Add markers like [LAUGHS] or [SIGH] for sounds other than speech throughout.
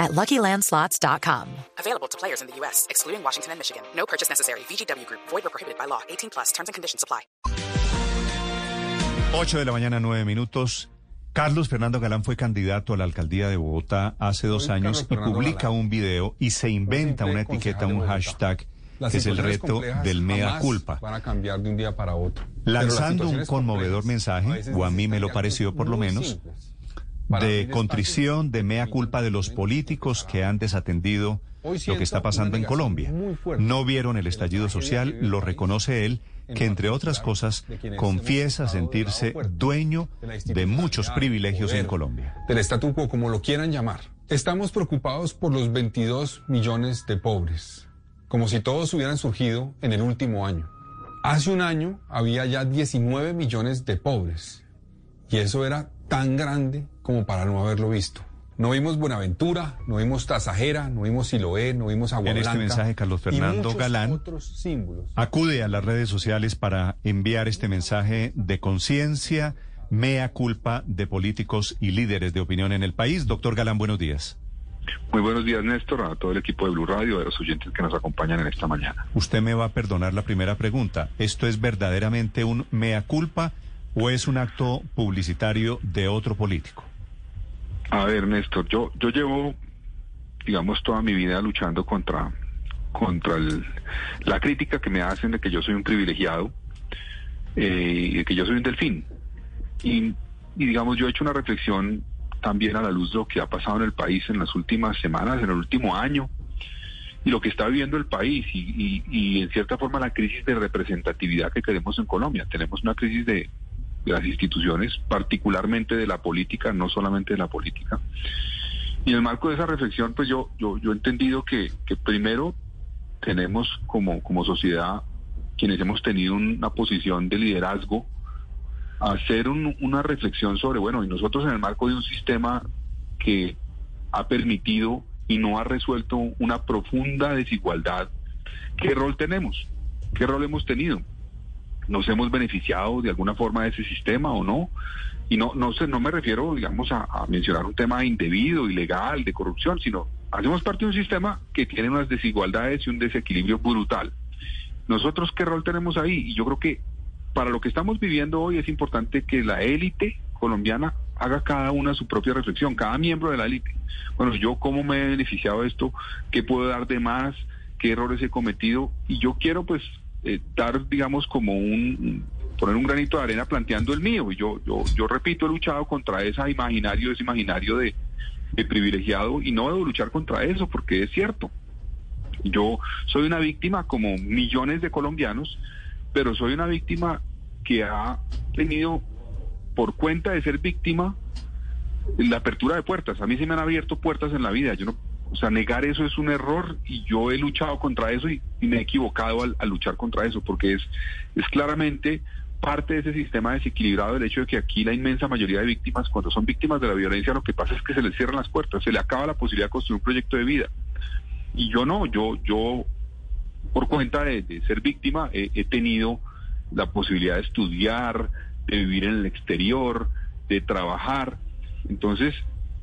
at LuckyLandSlots.com. Available to players in the U.S., excluding Washington and Michigan. No purchase necessary. VGW Group. Void or prohibited by law. 18 plus. Terms and conditions apply. 8 de la mañana, 9 minutos. Carlos Fernando Galán fue candidato a la alcaldía de Bogotá hace dos Soy años Carlos y Fernando publica Galán. un video y se inventa una etiqueta, un hashtag, que es el reto del mea culpa. Van a cambiar de un día para otro. Lanzando un conmovedor mensaje, o a mí me lo pareció por lo menos, simples. De contrición, de mea culpa de los momentos políticos que han desatendido lo que está pasando en Colombia. No vieron el estallido social, lo reconoce él, que entre otras cosas quienes confiesa sentirse dueño de muchos privilegios en Colombia. Del statu quo, como lo quieran llamar. Estamos preocupados por los 22 millones de pobres, como si todos hubieran surgido en el último año. Hace un año había ya 19 millones de pobres, y eso era tan grande como para no haberlo visto. No vimos Buenaventura, no vimos Tasajera, no vimos Siloé, no vimos Agua En este mensaje, Carlos Fernando Galán otros símbolos. Acude a las redes sociales para enviar este mensaje de conciencia, mea culpa de políticos y líderes de opinión en el país. Doctor Galán, buenos días. Muy buenos días, Néstor, a todo el equipo de Blue Radio, a los oyentes que nos acompañan en esta mañana. Usted me va a perdonar la primera pregunta. ¿Esto es verdaderamente un mea culpa o es un acto publicitario de otro político? A ver, Néstor, yo, yo llevo, digamos, toda mi vida luchando contra, contra el- la crítica que me hacen de que yo soy un privilegiado eh, y de que yo soy un delfín. Y, y, digamos, yo he hecho una reflexión también a la luz de lo que ha pasado en el país en las últimas semanas, en el último año, y lo que está viviendo el país y, y- y, en cierta forma la crisis de representatividad que tenemos en Colombia. Tenemos una crisis de, de las instituciones, particularmente de la política, no solamente de la política. Y en el marco de esa reflexión, pues yo, yo, yo he entendido que, primero tenemos como, como sociedad, quienes hemos tenido una posición de liderazgo, hacer un- una reflexión sobre, bueno, y nosotros en el marco de un sistema que ha permitido y no ha resuelto una profunda desigualdad, ¿qué rol tenemos? ¿Qué rol hemos tenido? ¿Nos hemos beneficiado de alguna forma de ese sistema o no? Y no, no, sé, no me refiero, digamos, a, a mencionar un tema indebido, ilegal, de corrupción, sino hacemos parte de un sistema que tiene unas desigualdades y un desequilibrio brutal. Nosotros, ¿qué rol tenemos ahí? Y yo creo que para lo que estamos viviendo hoy es importante que la élite colombiana haga cada una su propia reflexión, cada miembro de la élite. Bueno, yo cómo me he beneficiado de esto, qué puedo dar de más, qué errores he cometido, y yo quiero pues eh, dar, digamos, como un, poner un granito de arena planteando el mío. Y yo, yo, yo repito, he luchado contra ese imaginario, ese imaginario de, de privilegiado, y no debo luchar contra eso, porque es cierto. Yo soy una víctima como millones de colombianos, pero soy una víctima que ha tenido por cuenta de ser víctima la apertura de puertas. A mí se me han abierto puertas en la vida. Yo no, o sea, negar eso es un error y yo he luchado contra eso y, me he equivocado al, luchar contra eso, porque es, es claramente parte de ese sistema desequilibrado el hecho de que aquí la inmensa mayoría de víctimas, cuando son víctimas de la violencia, lo que pasa es que se les cierran las puertas, se le acaba la posibilidad de construir un proyecto de vida. Y yo no, yo, yo por cuenta de, ser víctima he tenido la posibilidad de estudiar, de vivir en el exterior, de trabajar. Entonces,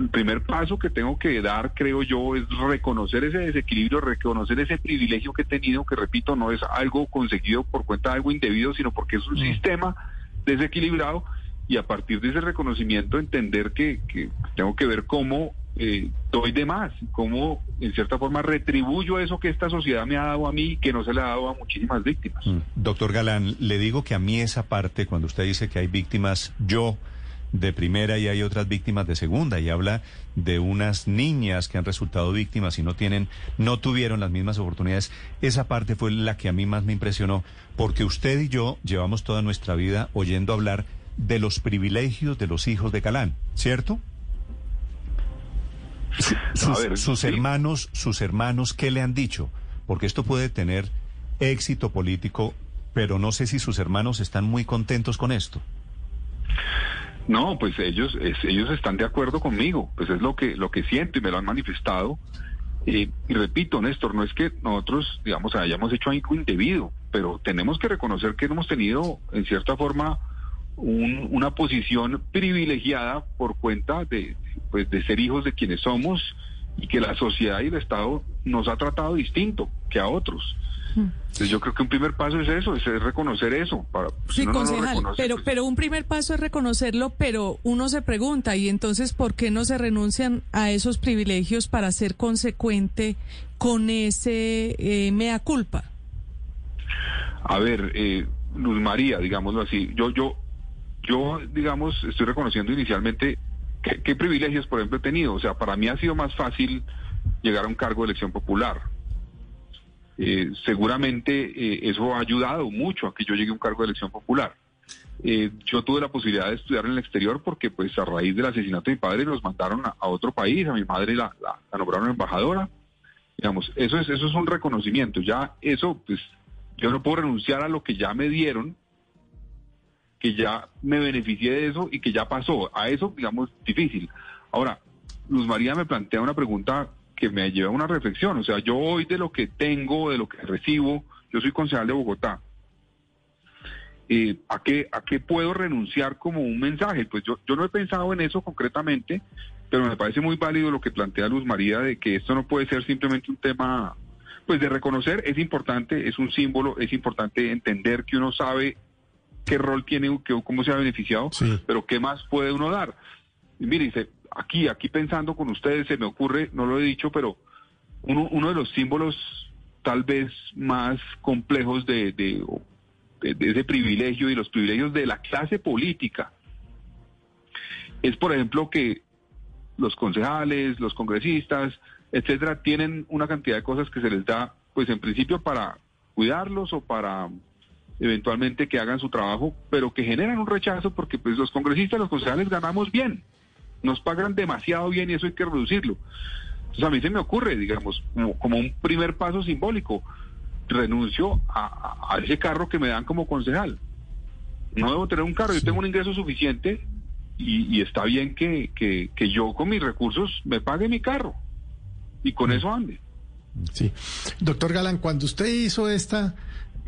el primer paso que tengo que dar, creo yo, es reconocer ese desequilibrio, reconocer ese privilegio que he tenido, que repito, no es algo conseguido por cuenta de algo indebido, sino porque es un sistema desequilibrado y a partir de ese reconocimiento entender que, que tengo que ver cómo eh, doy de más, cómo en cierta forma retribuyo eso que esta sociedad me ha dado a mí y que no se le ha dado a muchísimas víctimas. Mm. Doctor Galán, le digo que a mí esa parte, cuando usted dice que hay víctimas, yo de primera y hay otras víctimas de segunda y habla de unas niñas que han resultado víctimas y no tienen no tuvieron las mismas oportunidades esa parte fue la que a mí más me impresionó porque usted y yo llevamos toda nuestra vida oyendo hablar de los privilegios de los hijos de Galán cierto Su- sus, ver, sus sí. hermanos sus hermanos qué le han dicho porque esto puede tener éxito político pero no sé si sus hermanos están muy contentos con esto. No, pues ellos ellos están de acuerdo conmigo, pues es lo que lo que siento y me lo han manifestado. y repito, Néstor, no es que nosotros, digamos, hayamos hecho algo indebido, pero tenemos que reconocer que hemos tenido, en cierta forma, una posición privilegiada por cuenta de, pues, de ser hijos de quienes somos y que la sociedad y el Estado nos ha tratado distinto que a otros. Entonces yo creo que un primer paso es eso, es reconocer eso. Para, sí, concejal, pero, pues pero un primer paso es reconocerlo, pero uno se pregunta, ¿y entonces por qué no se renuncian a esos privilegios para ser consecuente con ese eh, mea culpa? A ver, eh, Luz María, digámoslo así, yo, yo, yo, digamos, estoy reconociendo inicialmente qué privilegios, por ejemplo, he tenido. O sea, para mí ha sido más fácil llegar a un cargo de elección popular eh, seguramente eh, eso ha ayudado mucho a que yo llegue a un cargo de elección popular. Eh, yo tuve la posibilidad de estudiar en el exterior porque pues a raíz del asesinato de mi padre los mandaron a, otro país, a mi madre la, nombraron embajadora. Digamos, eso es, eso es un reconocimiento. Ya eso, pues yo no puedo renunciar a lo que ya me dieron, que ya me beneficié de eso y que ya pasó. A eso, digamos, difícil. Ahora, Luz María me plantea una pregunta que me lleva a una reflexión. O sea, yo hoy de lo que tengo, de lo que recibo, yo soy concejal de Bogotá. Eh, ¿a, qué, ¿A qué puedo renunciar como un mensaje? Pues yo, yo no he pensado en eso concretamente, pero me parece muy válido lo que plantea Luz María de que esto no puede ser simplemente un tema, pues de reconocer, es importante, es un símbolo, es importante entender que uno sabe qué rol tiene, cómo se ha beneficiado, pero qué más puede uno dar. Y mire, dice, aquí, aquí pensando con ustedes, se me ocurre, no lo he dicho, pero uno, uno de los símbolos tal vez más complejos de, de, ese privilegio y los privilegios de la clase política es, por ejemplo, que los concejales, los congresistas, etcétera, tienen una cantidad de cosas que se les da, pues en principio para cuidarlos o para eventualmente que hagan su trabajo, pero que generan un rechazo porque pues los congresistas, los concejales ganamos bien nos pagan demasiado bien y eso hay que reducirlo. Entonces a mí se me ocurre, digamos, como, un primer paso simbólico, renuncio a, ese carro que me dan como concejal. No debo tener un carro, yo tengo un ingreso suficiente y, está bien que, que, yo con mis recursos me pague mi carro y con eso ande. Sí. Doctor Galán, cuando usted hizo esta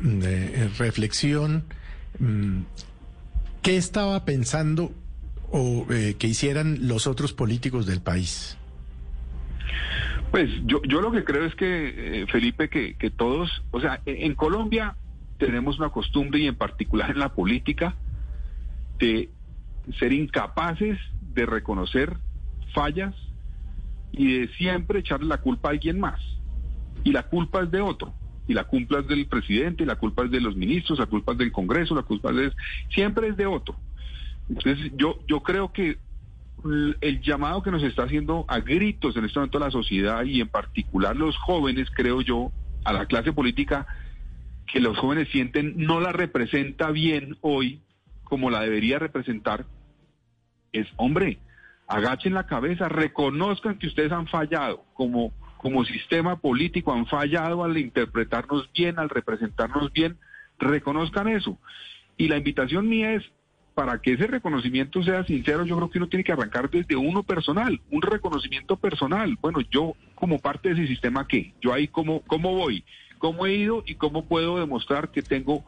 mm, eh, reflexión, mm, ¿qué estaba pensando o eh, que hicieran los otros políticos del país? Pues yo, yo lo que creo es que, eh, Felipe, que, todos, o sea, en Colombia tenemos una costumbre y en particular en la política de ser incapaces de reconocer fallas y de siempre echarle la culpa a alguien más. Y la culpa es de otro. Y la culpa es del presidente, y la culpa es de los ministros, la culpa es del Congreso, la culpa es de... Siempre es de otro. Entonces, yo, yo creo que el llamado que nos está haciendo a gritos en este momento la sociedad y en particular los jóvenes, creo yo, a la clase política, que los jóvenes sienten no la representa bien hoy como la debería representar, es, hombre, agachen la cabeza, reconozcan que ustedes han fallado como, como sistema político, han fallado al interpretarnos bien, al representarnos bien, reconozcan eso. Y la invitación mía es, para que ese reconocimiento sea sincero, yo creo que uno tiene que arrancar desde uno personal, un reconocimiento personal. Bueno, yo como parte de ese sistema, ¿qué? Yo ahí cómo, cómo voy, cómo he ido y cómo puedo demostrar que tengo,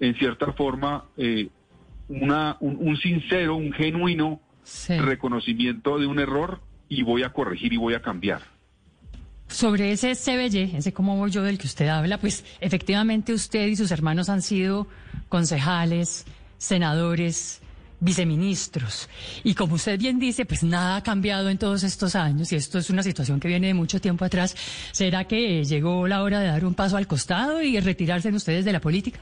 en cierta forma, eh, una, un, sincero, un genuino reconocimiento de un error y voy a corregir y voy a cambiar. Sobre ese CBY, ese cómo voy yo del que usted habla, pues efectivamente usted y sus hermanos han sido concejales, senadores, viceministros. Y como usted bien dice, pues nada ha cambiado en todos estos años y esto es una situación que viene de mucho tiempo atrás. ¿Será que llegó la hora de dar un paso al costado y retirarse ustedes de la política?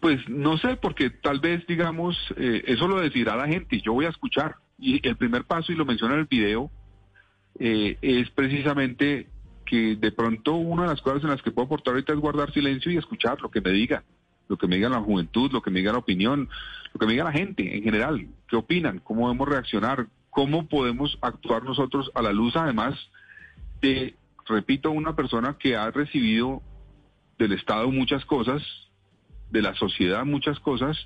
Pues no sé, porque tal vez, digamos, eh, eso lo decidirá la gente y yo voy a escuchar. Y el primer paso, y lo menciona en el video, eh, es precisamente que de pronto una de las cosas en las que puedo aportar ahorita es guardar silencio y escuchar lo que me digan lo que me diga la juventud, lo que me diga la opinión, lo que me diga la gente en general, qué opinan, cómo debemos reaccionar, cómo podemos actuar nosotros a la luz además de, repito, una persona que ha recibido del Estado muchas cosas, de la sociedad muchas cosas,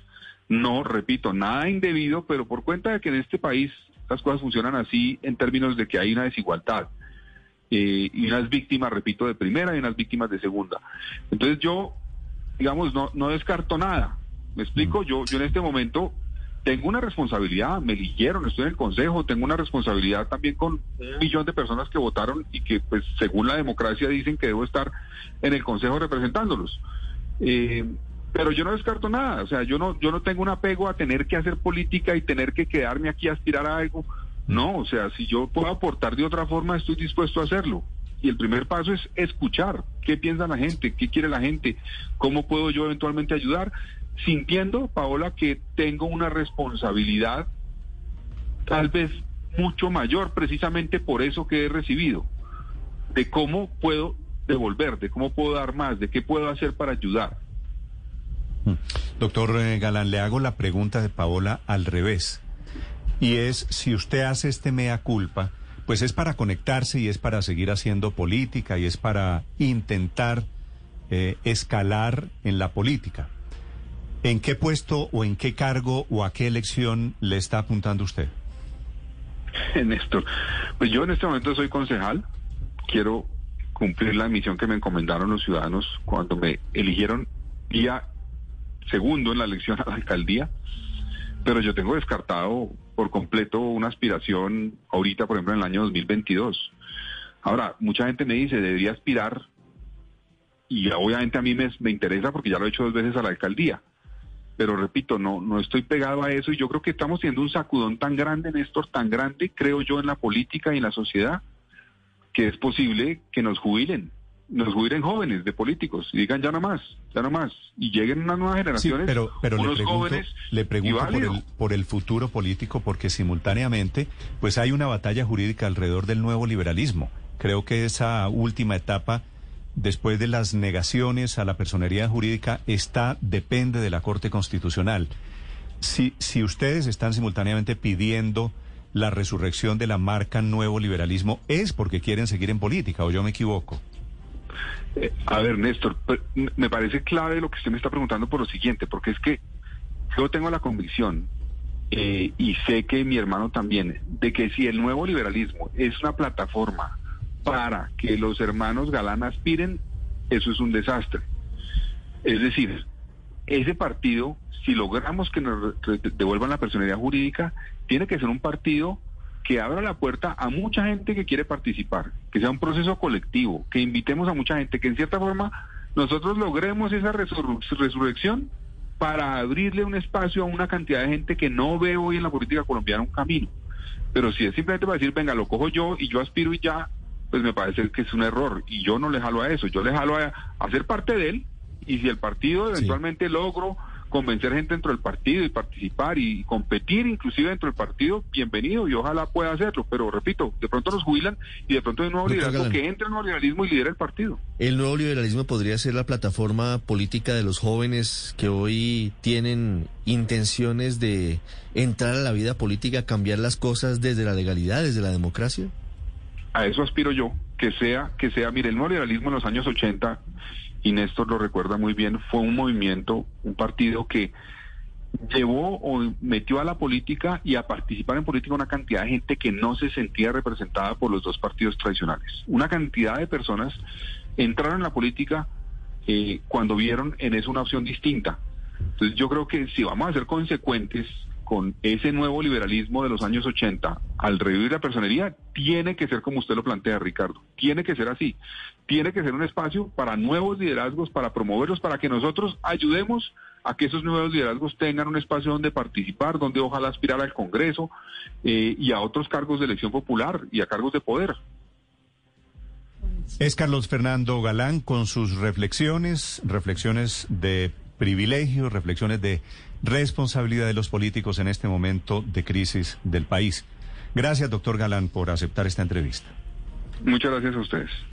no, repito, nada indebido, pero por cuenta de que en este país las cosas funcionan así en términos de que hay una desigualdad. Eh, y unas víctimas, repito, de primera y unas víctimas de segunda. Entonces yo, digamos, no, no descarto nada. Me explico, yo, yo en este momento tengo una responsabilidad, me eligieron, estoy en el Consejo, tengo una responsabilidad también con un millón de personas que votaron y que, pues, según la democracia dicen que debo estar en el Consejo representándolos. Eh, pero yo no descarto nada, o sea, yo no, yo no tengo un apego a tener que hacer política y tener que quedarme aquí a aspirar a algo. No, o sea, si yo puedo aportar de otra forma, estoy dispuesto a hacerlo. Y el primer paso es escuchar qué piensa la gente, qué quiere la gente, cómo puedo yo eventualmente ayudar, sintiendo, Paola, que tengo una responsabilidad tal vez mucho mayor, precisamente por eso que he recibido, de cómo puedo devolver, de cómo puedo dar más, de qué puedo hacer para ayudar. Mm. Doctor eh, Galán, le hago la pregunta de Paola al revés. Y es, si usted hace este mea culpa, pues es para conectarse y es para seguir haciendo política y es para intentar eh, escalar en la política. ¿En qué puesto o en qué cargo o a qué elección le está apuntando usted? [LAUGHS] Néstor, pues yo en este momento soy concejal. Quiero cumplir la misión que me encomendaron los ciudadanos cuando me eligieron día segundo en la elección a la alcaldía, pero yo tengo descartado por completo una aspiración ahorita, por ejemplo, en el año 2022. Ahora, mucha gente me dice, debería aspirar, y obviamente a mí me, me interesa porque ya lo he hecho dos veces a la alcaldía, pero repito, no, no estoy pegado a eso y yo creo que estamos teniendo un sacudón tan grande, Néstor, tan grande, creo yo, en la política y en la sociedad, que es posible que nos jubilen nos jubilen jóvenes de políticos y digan ya no más, ya no más, y lleguen unas nuevas generaciones, pero, pero unos le pregunto, jóvenes le pregunto por el, por el futuro político, porque simultáneamente pues hay una batalla jurídica alrededor del nuevo liberalismo. Creo que esa última etapa, después de las negaciones a la personería jurídica, está, depende de la Corte Constitucional. Si, si ustedes están simultáneamente pidiendo la resurrección de la marca nuevo liberalismo, ¿es porque quieren seguir en política o yo me equivoco? Eh, a ver, Néstor, me parece clave lo que usted me está preguntando por lo siguiente, porque es que yo tengo la convicción, eh, y sé que mi hermano también, de que si el nuevo liberalismo es una plataforma para que los hermanos Galán aspiren, eso es un desastre. Es decir, ese partido, si logramos que nos devuelvan la personalidad jurídica, tiene que ser un partido que abra la puerta a mucha gente que quiere participar, que sea un proceso colectivo, que invitemos a mucha gente, que en cierta forma nosotros logremos esa resur- resurrección para abrirle un espacio a una cantidad de gente que no ve hoy en la política colombiana un camino. Pero si es simplemente para decir, venga, lo cojo yo y yo aspiro y ya, pues me parece que es un error. Y yo no le jalo a eso, yo le jalo a, a ser parte de él. Y si el partido eventualmente logro convencer gente dentro del partido y participar y competir inclusive dentro del partido, bienvenido y ojalá pueda hacerlo. Pero repito, de pronto nos jubilan y de pronto hay un nuevo Doctor liderazgo Galán. que entre el nuevo liberalismo y lidera el partido. El nuevo liberalismo podría ser la plataforma política de los jóvenes que hoy tienen intenciones de entrar a la vida política, cambiar las cosas desde la legalidad, desde la democracia. a eso aspiro yo, que sea, que sea, mire, el neoliberalismo en los años 80, y Néstor lo recuerda muy bien, fue un movimiento, un partido que llevó o metió a la política y a participar en política una cantidad de gente que no se sentía representada por los dos partidos tradicionales. Una cantidad de personas entraron en la política eh, cuando vieron en eso una opción distinta. Entonces yo creo que si vamos a ser consecuentes con ese nuevo liberalismo de los años 80 al revivir la personería, tiene que ser como usted lo plantea, Ricardo. Tiene que ser así. Tiene que ser un espacio para nuevos liderazgos, para promoverlos, para que nosotros ayudemos a que esos nuevos liderazgos tengan un espacio donde participar, donde ojalá aspirar al Congreso eh, y a otros cargos de elección popular y a cargos de poder. Es Carlos Fernando Galán con sus reflexiones, reflexiones de privilegio, reflexiones de responsabilidad de los políticos en este momento de crisis del país. Gracias, doctor Galán, por aceptar esta entrevista. Muchas gracias a ustedes.